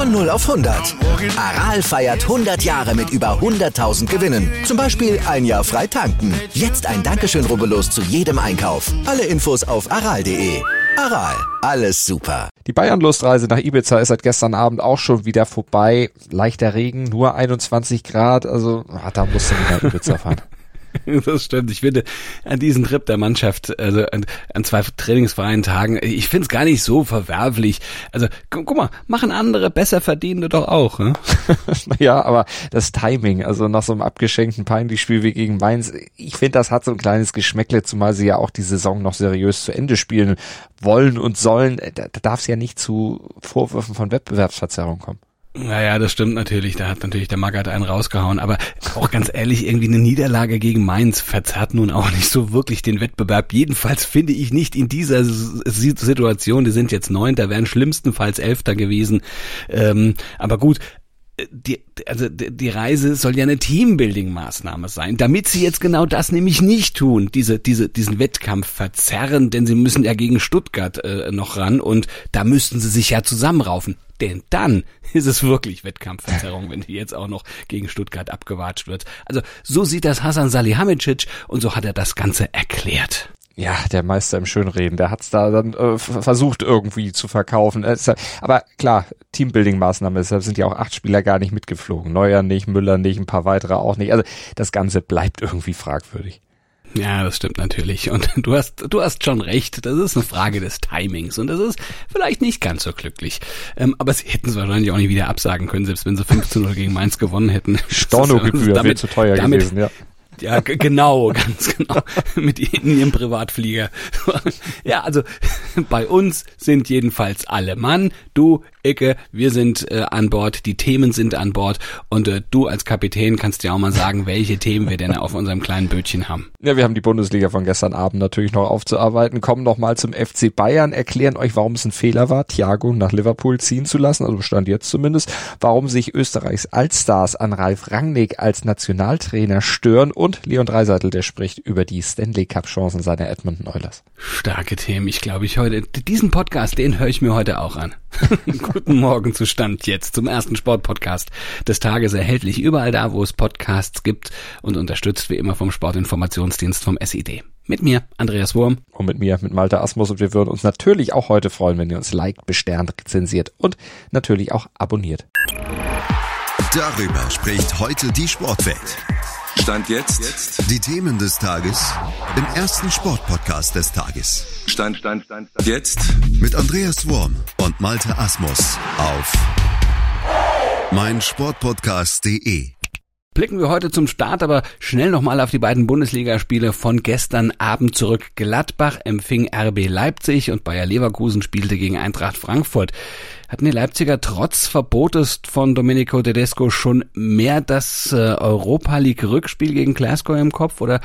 Von 0 auf 100. Aral feiert 100 Jahre mit über 100.000 Gewinnen. Zum Beispiel ein Jahr frei tanken. Jetzt ein Dankeschön, rubbellos zu jedem Einkauf. Alle Infos auf aral.de. Aral, alles super. Die Bayern-Lustreise nach Ibiza ist seit gestern Abend auch schon wieder vorbei. Leichter Regen, nur 21 Grad, also ah, da musst du nicht nach Ibiza fahren. Das stimmt. Ich finde, an diesem Trip der Mannschaft, also an, an zwei trainingsfreien Tagen, ich finde es gar nicht so verwerflich. Also, gu guck mal, machen andere besser verdienende doch auch. Ne? ja, aber das Timing, also nach so einem abgeschenkten Peinlich-Spiel wie gegen Mainz, ich finde, das hat so ein kleines Geschmäckle, zumal sie ja auch die Saison noch seriös zu Ende spielen wollen und sollen. Da, da darf es ja nicht zu Vorwürfen von Wettbewerbsverzerrung kommen. Naja, das stimmt natürlich. Da hat natürlich der Magath einen rausgehauen. Aber auch ganz ehrlich, irgendwie eine Niederlage gegen Mainz verzerrt nun auch nicht so wirklich den Wettbewerb. Jedenfalls finde ich nicht in dieser Situation. Die sind jetzt neunter, wären schlimmstenfalls elfter gewesen. Ähm, aber gut, die, also die Reise soll ja eine Teambuilding-Maßnahme sein, damit sie jetzt genau das nämlich nicht tun, diese, diese, diesen Wettkampf verzerren, denn sie müssen ja gegen Stuttgart äh, noch ran und da müssten sie sich ja zusammenraufen. Denn dann ist es wirklich Wettkampfverzerrung, wenn die jetzt auch noch gegen Stuttgart abgewatscht wird. Also so sieht das Hasan Salihamidzic und so hat er das Ganze erklärt ja, der Meister im Schönreden, der hat's da dann äh, versucht irgendwie zu verkaufen. Aber klar, Teambuilding-Maßnahme, deshalb sind ja auch acht Spieler gar nicht mitgeflogen. Neuer nicht, Müller nicht, ein paar weitere auch nicht. Also das Ganze bleibt irgendwie fragwürdig. Ja, das stimmt natürlich. Und du hast, du hast schon recht. Das ist eine Frage des Timings. Und das ist vielleicht nicht ganz so glücklich. Ähm, aber sie hätten es wahrscheinlich auch nicht wieder absagen können, selbst wenn sie 15 gegen Mainz gewonnen hätten. Stornogebühr wäre zu teuer damit, gewesen, ja. Ja, genau, ganz genau. Mit in ihrem Privatflieger. ja, also bei uns sind jedenfalls alle Mann. Du, Icke, wir sind äh, an Bord, die Themen sind an Bord und äh, du als Kapitän kannst dir auch mal sagen, welche Themen wir denn auf unserem kleinen Bötchen haben. Ja, wir haben die Bundesliga von gestern Abend natürlich noch aufzuarbeiten, kommen noch mal zum FC Bayern, erklären euch, warum es ein Fehler war, Thiago nach Liverpool ziehen zu lassen, also stand jetzt zumindest, warum sich Österreichs Allstars an Ralf Rangnick als Nationaltrainer stören und Leon Dreiseitel, der spricht über die Stanley Cup Chancen seiner Edmonton Oilers. Starke Themen, ich glaube, ich heute diesen Podcast, den höre ich mir heute auch an. Guten Morgen zu Stand jetzt zum ersten Sportpodcast des Tages erhältlich überall da, wo es Podcasts gibt und unterstützt wie immer vom Sportinformationsdienst vom SID. Mit mir, Andreas Wurm. Und mit mir, mit Malte Asmus. Und wir würden uns natürlich auch heute freuen, wenn ihr uns liked, besternt, rezensiert und natürlich auch abonniert. Darüber spricht heute die Sportwelt. Stand jetzt. Die Themen des Tages im ersten Sportpodcast des Tages. Stand, Stand, Stand, Stand. Jetzt. Mit Andreas Worm und Malte Asmus auf meinsportpodcast.de. Blicken wir heute zum Start aber schnell nochmal auf die beiden Bundesligaspiele von gestern Abend zurück. Gladbach empfing RB Leipzig und Bayer Leverkusen spielte gegen Eintracht Frankfurt. Hatten die Leipziger trotz Verbotes von Domenico Tedesco schon mehr das äh, Europa League Rückspiel gegen Glasgow im Kopf oder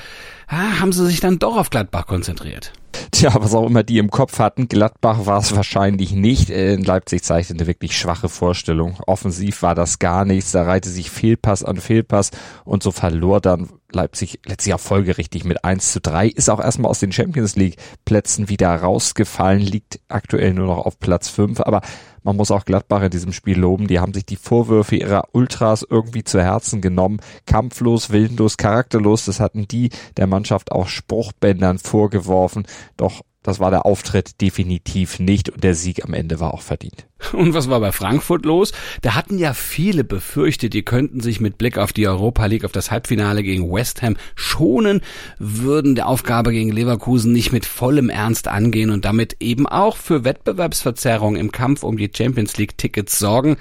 ah, haben sie sich dann doch auf Gladbach konzentriert? Tja, was auch immer die im Kopf hatten, Gladbach war es wahrscheinlich nicht. In Leipzig zeichnete eine wirklich schwache Vorstellung. Offensiv war das gar nichts. Da reihte sich Fehlpass an Fehlpass und so verlor dann Leipzig letztlich auch folgerichtig mit 1 zu 3. Ist auch erstmal aus den Champions League Plätzen wieder rausgefallen, liegt aktuell nur noch auf Platz 5. Aber man muss auch Gladbach in diesem Spiel loben. Die haben sich die Vorwürfe ihrer Ultras irgendwie zu Herzen genommen. Kampflos, willenlos, charakterlos. Das hatten die der Mannschaft auch Spruchbändern vorgeworfen. Doch das war der Auftritt definitiv nicht und der Sieg am Ende war auch verdient. Und was war bei Frankfurt los? Da hatten ja viele befürchtet, die könnten sich mit Blick auf die Europa League, auf das Halbfinale gegen West Ham schonen, würden der Aufgabe gegen Leverkusen nicht mit vollem Ernst angehen und damit eben auch für Wettbewerbsverzerrung im Kampf um die Champions League Tickets sorgen.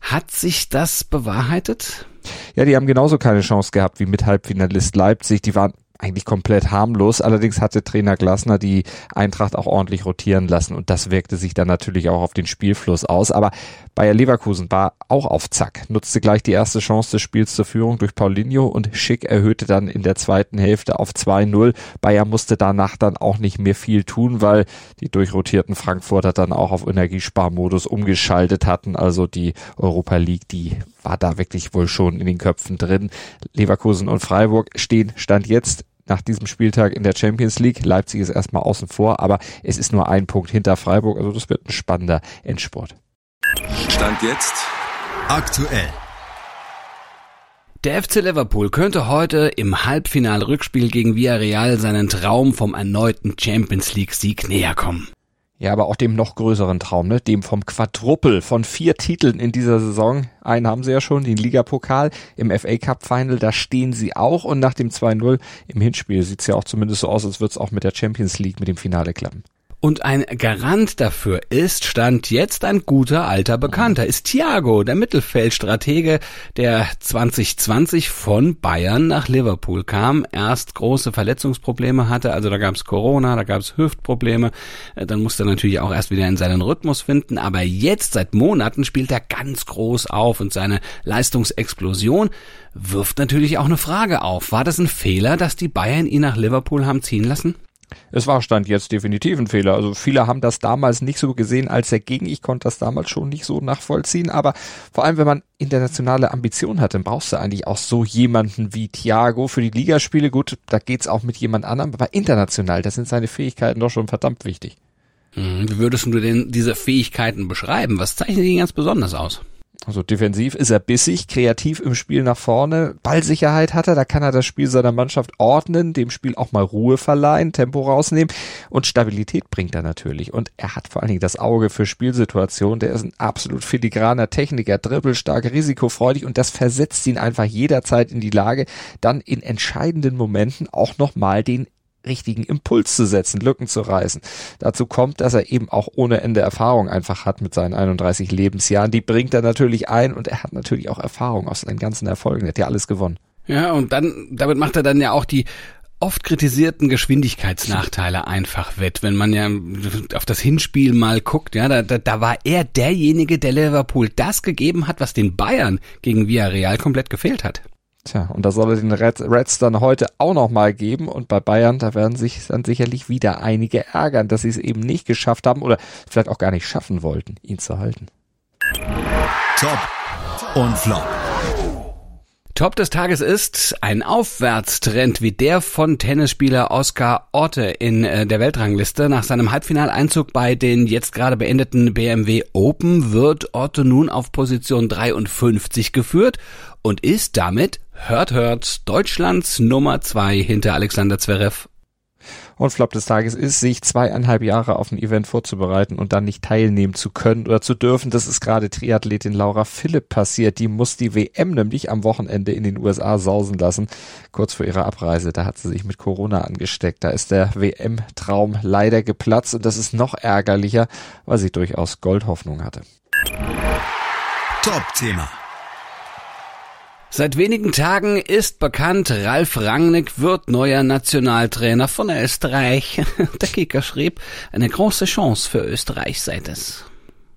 Hat sich das bewahrheitet? Ja, die haben genauso keine Chance gehabt wie mit Halbfinalist Leipzig. Die waren eigentlich komplett harmlos. Allerdings hatte Trainer Glasner die Eintracht auch ordentlich rotieren lassen und das wirkte sich dann natürlich auch auf den Spielfluss aus. Aber Bayer Leverkusen war auch auf Zack, nutzte gleich die erste Chance des Spiels zur Führung durch Paulinho und Schick erhöhte dann in der zweiten Hälfte auf 2-0. Bayer musste danach dann auch nicht mehr viel tun, weil die durchrotierten Frankfurter dann auch auf Energiesparmodus umgeschaltet hatten. Also die Europa League, die war da wirklich wohl schon in den Köpfen drin. Leverkusen und Freiburg stehen Stand jetzt nach diesem Spieltag in der Champions League. Leipzig ist erstmal außen vor, aber es ist nur ein Punkt hinter Freiburg, also das wird ein spannender Endsport. Stand jetzt aktuell. Der FC Liverpool könnte heute im Halbfinal-Rückspiel gegen Villarreal seinen Traum vom erneuten Champions League-Sieg näher kommen. Ja, aber auch dem noch größeren Traum, ne? dem vom Quadruppel von vier Titeln in dieser Saison. Einen haben sie ja schon, den Ligapokal im FA Cup Final, da stehen sie auch und nach dem 2-0 im Hinspiel sieht's ja auch zumindest so aus, als würde es auch mit der Champions League mit dem Finale klappen. Und ein Garant dafür ist, stand jetzt ein guter alter Bekannter, ist Thiago, der Mittelfeldstratege, der 2020 von Bayern nach Liverpool kam, erst große Verletzungsprobleme hatte, also da gab's Corona, da gab's Hüftprobleme, äh, dann musste er natürlich auch erst wieder in seinen Rhythmus finden, aber jetzt seit Monaten spielt er ganz groß auf und seine Leistungsexplosion wirft natürlich auch eine Frage auf. War das ein Fehler, dass die Bayern ihn nach Liverpool haben ziehen lassen? Es war Stand jetzt definitiv ein Fehler. Also viele haben das damals nicht so gesehen als dagegen. Ich konnte das damals schon nicht so nachvollziehen. Aber vor allem, wenn man internationale Ambitionen hat, dann brauchst du eigentlich auch so jemanden wie Thiago für die Ligaspiele. Gut, da geht's auch mit jemand anderem. Aber international, da sind seine Fähigkeiten doch schon verdammt wichtig. Hm, wie würdest du denn diese Fähigkeiten beschreiben? Was zeichnet ihn ganz besonders aus? Also defensiv ist er bissig, kreativ im Spiel nach vorne, Ballsicherheit hat er, da kann er das Spiel seiner Mannschaft ordnen, dem Spiel auch mal Ruhe verleihen, Tempo rausnehmen. Und Stabilität bringt er natürlich. Und er hat vor allen Dingen das Auge für Spielsituationen, der ist ein absolut filigraner Techniker, dribbelstark, risikofreudig und das versetzt ihn einfach jederzeit in die Lage, dann in entscheidenden Momenten auch nochmal den richtigen Impuls zu setzen, Lücken zu reißen. Dazu kommt, dass er eben auch ohne Ende Erfahrung einfach hat mit seinen 31 Lebensjahren. Die bringt er natürlich ein und er hat natürlich auch Erfahrung aus seinen ganzen Erfolgen. Er hat ja alles gewonnen. Ja, und dann, damit macht er dann ja auch die oft kritisierten Geschwindigkeitsnachteile einfach wett. Wenn man ja auf das Hinspiel mal guckt, ja, da, da, da war er derjenige, der Liverpool das gegeben hat, was den Bayern gegen Villarreal komplett gefehlt hat. Tja, und da soll er den Reds dann heute auch nochmal geben. Und bei Bayern, da werden sich dann sicherlich wieder einige ärgern, dass sie es eben nicht geschafft haben oder vielleicht auch gar nicht schaffen wollten, ihn zu halten. Top und Flop. Top des Tages ist ein Aufwärtstrend wie der von Tennisspieler Oscar Orte in äh, der Weltrangliste. Nach seinem Halbfinaleinzug bei den jetzt gerade beendeten BMW Open wird Orte nun auf Position 53 geführt und ist damit, hört hört, Deutschlands Nummer zwei hinter Alexander Zverev und Flop des Tages ist, sich zweieinhalb Jahre auf ein Event vorzubereiten und dann nicht teilnehmen zu können oder zu dürfen. Das ist gerade Triathletin Laura Philipp passiert. Die muss die WM nämlich am Wochenende in den USA sausen lassen. Kurz vor ihrer Abreise, da hat sie sich mit Corona angesteckt. Da ist der WM-Traum leider geplatzt und das ist noch ärgerlicher, weil sie durchaus Goldhoffnung hatte. Top-Thema. Seit wenigen Tagen ist bekannt, Ralf Rangnick wird neuer Nationaltrainer von Österreich. Der Kicker schrieb, eine große Chance für Österreich sei es.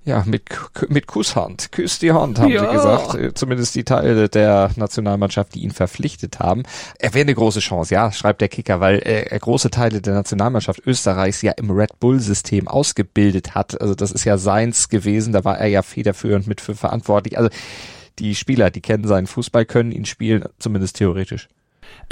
Ja, mit, mit Kusshand. Küss die Hand, haben ja. sie gesagt. Äh, zumindest die Teile der Nationalmannschaft, die ihn verpflichtet haben. Er wäre eine große Chance, ja, schreibt der Kicker, weil er große Teile der Nationalmannschaft Österreichs ja im Red Bull-System ausgebildet hat. Also das ist ja seins gewesen, da war er ja federführend mit für verantwortlich. Also die Spieler, die kennen seinen Fußball, können ihn spielen, zumindest theoretisch.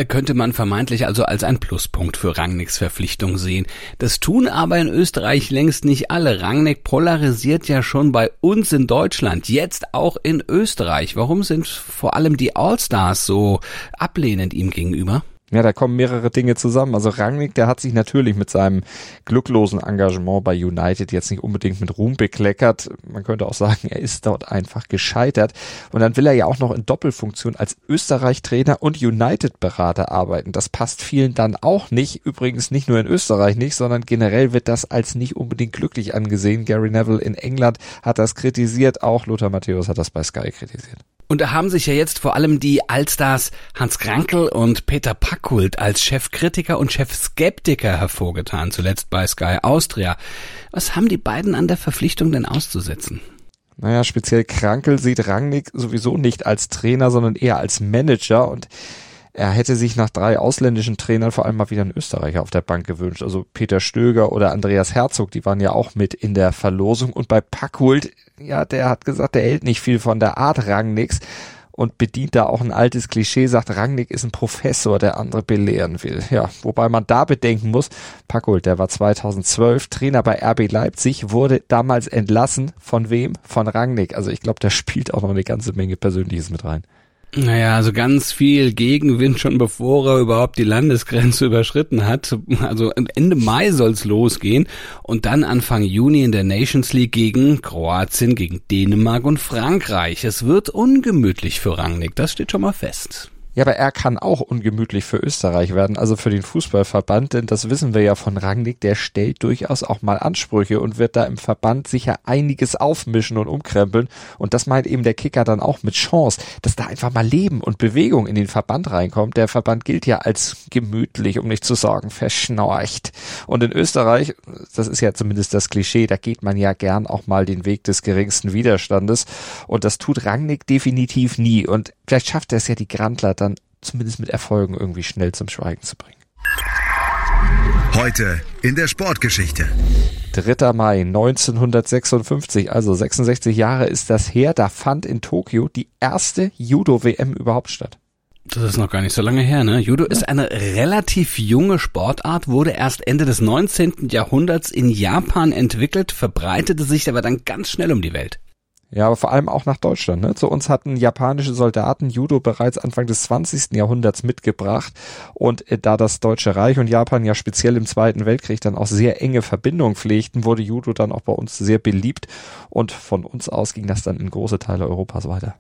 Könnte man vermeintlich also als ein Pluspunkt für Rangnicks Verpflichtung sehen. Das tun aber in Österreich längst nicht alle. Rangnick polarisiert ja schon bei uns in Deutschland, jetzt auch in Österreich. Warum sind vor allem die Allstars so ablehnend ihm gegenüber? Ja, da kommen mehrere Dinge zusammen. Also Rangnick, der hat sich natürlich mit seinem glücklosen Engagement bei United jetzt nicht unbedingt mit Ruhm bekleckert. Man könnte auch sagen, er ist dort einfach gescheitert. Und dann will er ja auch noch in Doppelfunktion als Österreich-Trainer und United-Berater arbeiten. Das passt vielen dann auch nicht. Übrigens nicht nur in Österreich nicht, sondern generell wird das als nicht unbedingt glücklich angesehen. Gary Neville in England hat das kritisiert. Auch Lothar Matthäus hat das bei Sky kritisiert. Und da haben sich ja jetzt vor allem die Allstars Hans Krankel und Peter Packhult als Chefkritiker und Chefskeptiker hervorgetan, zuletzt bei Sky Austria. Was haben die beiden an der Verpflichtung denn auszusetzen? Naja, speziell Krankel sieht Rangnick sowieso nicht als Trainer, sondern eher als Manager und er hätte sich nach drei ausländischen Trainern vor allem mal wieder einen Österreicher auf der Bank gewünscht. Also Peter Stöger oder Andreas Herzog, die waren ja auch mit in der Verlosung. Und bei Packhult, ja, der hat gesagt, der hält nicht viel von der Art Rangnicks und bedient da auch ein altes Klischee, sagt Rangnick ist ein Professor, der andere belehren will. Ja, wobei man da bedenken muss, Packhult, der war 2012 Trainer bei RB Leipzig, wurde damals entlassen. Von wem? Von Rangnick. Also ich glaube, da spielt auch noch eine ganze Menge Persönliches mit rein. Naja, also ganz viel Gegenwind schon bevor er überhaupt die Landesgrenze überschritten hat. Also Ende Mai soll's losgehen und dann Anfang Juni in der Nations League gegen Kroatien, gegen Dänemark und Frankreich. Es wird ungemütlich für Rangnick, das steht schon mal fest. Ja, aber er kann auch ungemütlich für Österreich werden, also für den Fußballverband, denn das wissen wir ja von Rangnick, der stellt durchaus auch mal Ansprüche und wird da im Verband sicher einiges aufmischen und umkrempeln. Und das meint eben der Kicker dann auch mit Chance, dass da einfach mal Leben und Bewegung in den Verband reinkommt. Der Verband gilt ja als gemütlich, um nicht zu sagen verschnorcht. Und in Österreich, das ist ja zumindest das Klischee, da geht man ja gern auch mal den Weg des geringsten Widerstandes. Und das tut Rangnick definitiv nie. Und vielleicht schafft er es ja die Grandler dann zumindest mit Erfolgen irgendwie schnell zum Schweigen zu bringen. Heute in der Sportgeschichte. 3. Mai 1956, also 66 Jahre ist das her, da fand in Tokio die erste Judo-WM überhaupt statt. Das ist noch gar nicht so lange her, ne? Judo ist eine relativ junge Sportart, wurde erst Ende des 19. Jahrhunderts in Japan entwickelt, verbreitete sich aber dann ganz schnell um die Welt. Ja, aber vor allem auch nach Deutschland. Ne? Zu uns hatten japanische Soldaten Judo bereits Anfang des 20. Jahrhunderts mitgebracht. Und äh, da das Deutsche Reich und Japan ja speziell im Zweiten Weltkrieg dann auch sehr enge Verbindungen pflegten, wurde Judo dann auch bei uns sehr beliebt. Und von uns aus ging das dann in große Teile Europas weiter.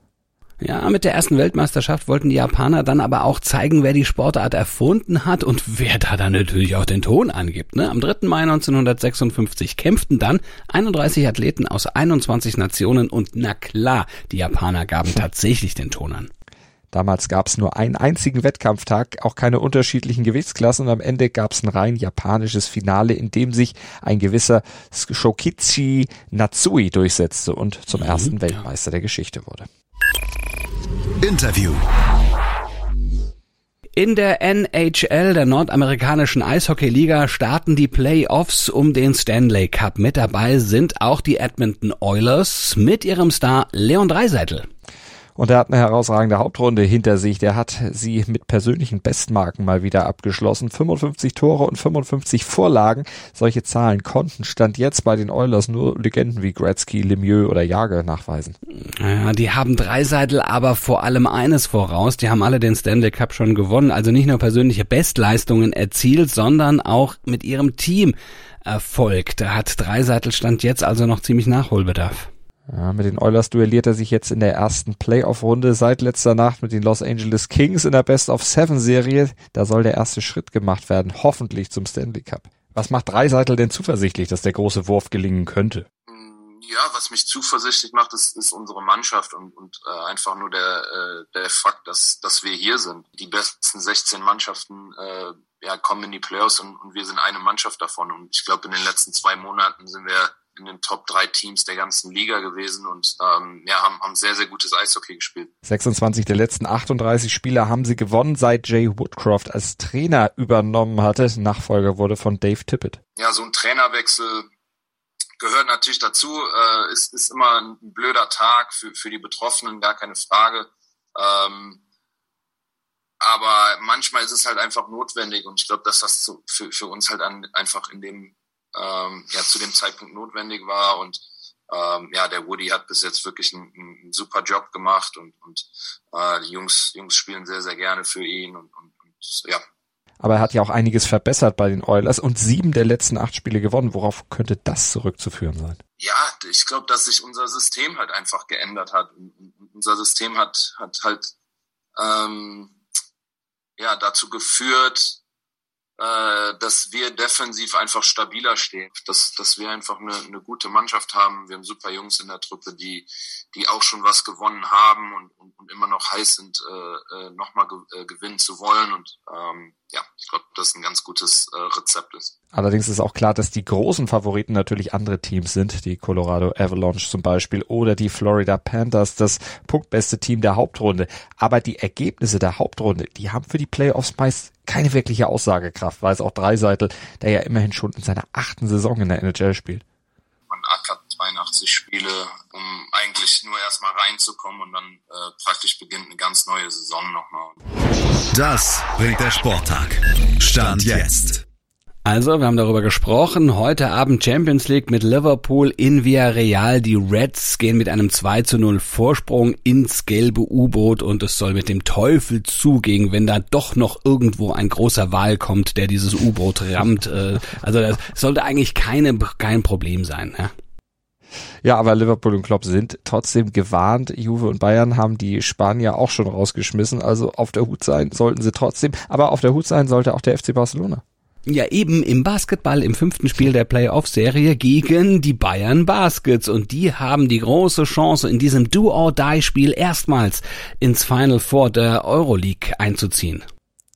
Ja, mit der ersten Weltmeisterschaft wollten die Japaner dann aber auch zeigen, wer die Sportart erfunden hat und wer da dann natürlich auch den Ton angibt. Ne? Am 3. Mai 1956 kämpften dann 31 Athleten aus 21 Nationen und na klar, die Japaner gaben tatsächlich den Ton an. Damals gab es nur einen einzigen Wettkampftag, auch keine unterschiedlichen Gewichtsklassen und am Ende gab es ein rein japanisches Finale, in dem sich ein gewisser Shokichi Natsui durchsetzte und zum mhm, ersten Weltmeister der Geschichte wurde. Interview. In der NHL, der nordamerikanischen Eishockeyliga, starten die Playoffs um den Stanley Cup. Mit dabei sind auch die Edmonton Oilers mit ihrem Star Leon Dreiseitel. Und er hat eine herausragende Hauptrunde hinter sich. Der hat sie mit persönlichen Bestmarken mal wieder abgeschlossen. 55 Tore und 55 Vorlagen. Solche Zahlen konnten Stand jetzt bei den Oilers nur Legenden wie Gretzky, Lemieux oder Jager nachweisen. Ja, die haben Dreiseitel aber vor allem eines voraus. Die haben alle den Stanley Cup schon gewonnen. Also nicht nur persönliche Bestleistungen erzielt, sondern auch mit ihrem Team Erfolg. Da hat Dreiseitel Stand jetzt also noch ziemlich Nachholbedarf. Ja, mit den Oilers duelliert er sich jetzt in der ersten Playoff-Runde seit letzter Nacht mit den Los Angeles Kings in der Best of Seven Serie. Da soll der erste Schritt gemacht werden, hoffentlich zum Stanley Cup. Was macht Dreiseitel denn zuversichtlich, dass der große Wurf gelingen könnte? Ja, was mich zuversichtlich macht, ist, ist unsere Mannschaft und, und äh, einfach nur der, äh, der Fakt, dass, dass wir hier sind. Die besten 16 Mannschaften äh, ja, kommen in die Playoffs und, und wir sind eine Mannschaft davon. Und ich glaube, in den letzten zwei Monaten sind wir in den Top drei Teams der ganzen Liga gewesen und ähm, ja, haben, haben sehr, sehr gutes Eishockey gespielt. 26 der letzten 38 Spiele haben sie gewonnen, seit Jay Woodcroft als Trainer übernommen hatte. Nachfolger wurde von Dave Tippett. Ja, so ein Trainerwechsel gehört natürlich dazu. Äh, ist, ist immer ein blöder Tag für, für die Betroffenen, gar keine Frage. Ähm, aber manchmal ist es halt einfach notwendig und ich glaube, dass das zu, für, für uns halt an, einfach in dem ähm, ja zu dem Zeitpunkt notwendig war und ähm, ja, der Woody hat bis jetzt wirklich einen, einen super Job gemacht und, und äh, die Jungs, Jungs spielen sehr, sehr gerne für ihn und, und, und ja. Aber er hat ja auch einiges verbessert bei den Oilers und sieben der letzten acht Spiele gewonnen. Worauf könnte das zurückzuführen sein? Ja, ich glaube, dass sich unser System halt einfach geändert hat. Und unser System hat, hat halt ähm, ja dazu geführt, äh, dass wir defensiv einfach stabiler stehen, dass, dass wir einfach eine, eine gute Mannschaft haben. Wir haben super Jungs in der Truppe, die, die auch schon was gewonnen haben und, und, und immer noch heiß sind, äh, äh nochmal ge äh, gewinnen zu wollen. Und ähm, ja, ich glaube, das ein ganz gutes äh, Rezept ist. Allerdings ist auch klar, dass die großen Favoriten natürlich andere Teams sind, die Colorado Avalanche zum Beispiel oder die Florida Panthers, das punktbeste Team der Hauptrunde. Aber die Ergebnisse der Hauptrunde, die haben für die Playoffs meist keine wirkliche Aussagekraft, weil es auch Dreiseitel, der ja immerhin schon in seiner achten Saison in der NHL spielt. Man ackert 82 Spiele, um eigentlich nur erstmal reinzukommen und dann äh, praktisch beginnt eine ganz neue Saison nochmal. Das bringt der Sporttag. Stand jetzt. Also, wir haben darüber gesprochen. Heute Abend Champions League mit Liverpool in Villarreal. Die Reds gehen mit einem 2 zu 0 Vorsprung ins gelbe U-Boot und es soll mit dem Teufel zugehen, wenn da doch noch irgendwo ein großer Wal kommt, der dieses U-Boot rammt. Äh, also das sollte eigentlich keine, kein Problem sein. Ja? Ja, aber Liverpool und Klopp sind trotzdem gewarnt. Juve und Bayern haben die Spanier auch schon rausgeschmissen. Also auf der Hut sein sollten sie trotzdem. Aber auf der Hut sein sollte auch der FC Barcelona. Ja, eben im Basketball im fünften Spiel der Playoff-Serie gegen die Bayern Baskets. Und die haben die große Chance, in diesem Do-or-Die-Spiel erstmals ins Final Four der Euroleague einzuziehen.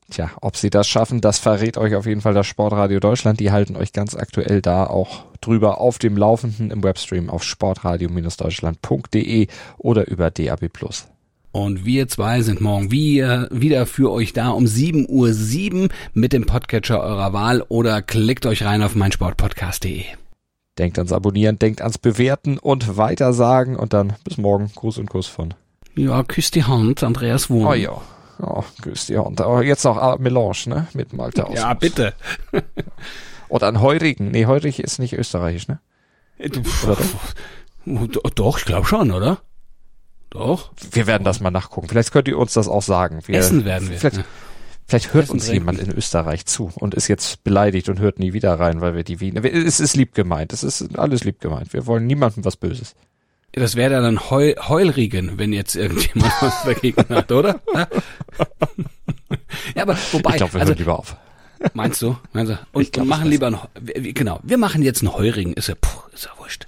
Tja, ob sie das schaffen, das verrät euch auf jeden Fall das Sportradio Deutschland. Die halten euch ganz aktuell da auch drüber auf dem Laufenden im Webstream auf sportradio-deutschland.de oder über DAB+. Und wir zwei sind morgen wieder, wieder für euch da um 7.07 Uhr mit dem Podcatcher eurer Wahl oder klickt euch rein auf meinsportpodcast.de. Denkt ans Abonnieren, denkt ans Bewerten und Weitersagen und dann bis morgen. Gruß und Kuss von. Ja, küss die Hand, Andreas Wurm. Oh ja. Oh, küss die Hand. Aber jetzt noch Melange, ne? Mit Malte aus. Ja, bitte. Oder ein Heurigen. Nee, Heurig ist nicht österreichisch, ne? Oder doch? Doch, ich glaube schon, oder? Doch. Wir werden das mal nachgucken. Vielleicht könnt ihr uns das auch sagen. Wir, Essen werden wir. Vielleicht, ja. vielleicht hört Essen uns jemand in Österreich zu und ist jetzt beleidigt und hört nie wieder rein, weil wir die Wiener. Es ist lieb gemeint. Es ist alles lieb gemeint. Wir wollen niemandem was Böses. Das wäre dann Heul, Heulriegen, wenn jetzt irgendjemand was dagegen hat, oder? ja, aber wobei. Ich glaube, wir also, hören lieber auf. Meinst du? Meinst du? Und glaub, machen lieber ein, genau, wir machen jetzt einen Heurigen, ist ja, puh, ist ja wurscht.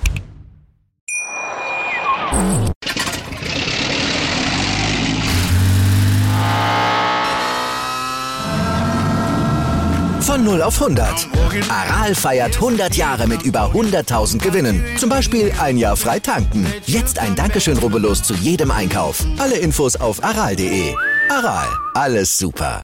Von 0 auf 100. Aral feiert 100 Jahre mit über 100.000 Gewinnen. Zum Beispiel ein Jahr frei tanken. Jetzt ein Dankeschön, rubbellos zu jedem Einkauf. Alle Infos auf aral.de. Aral, alles super.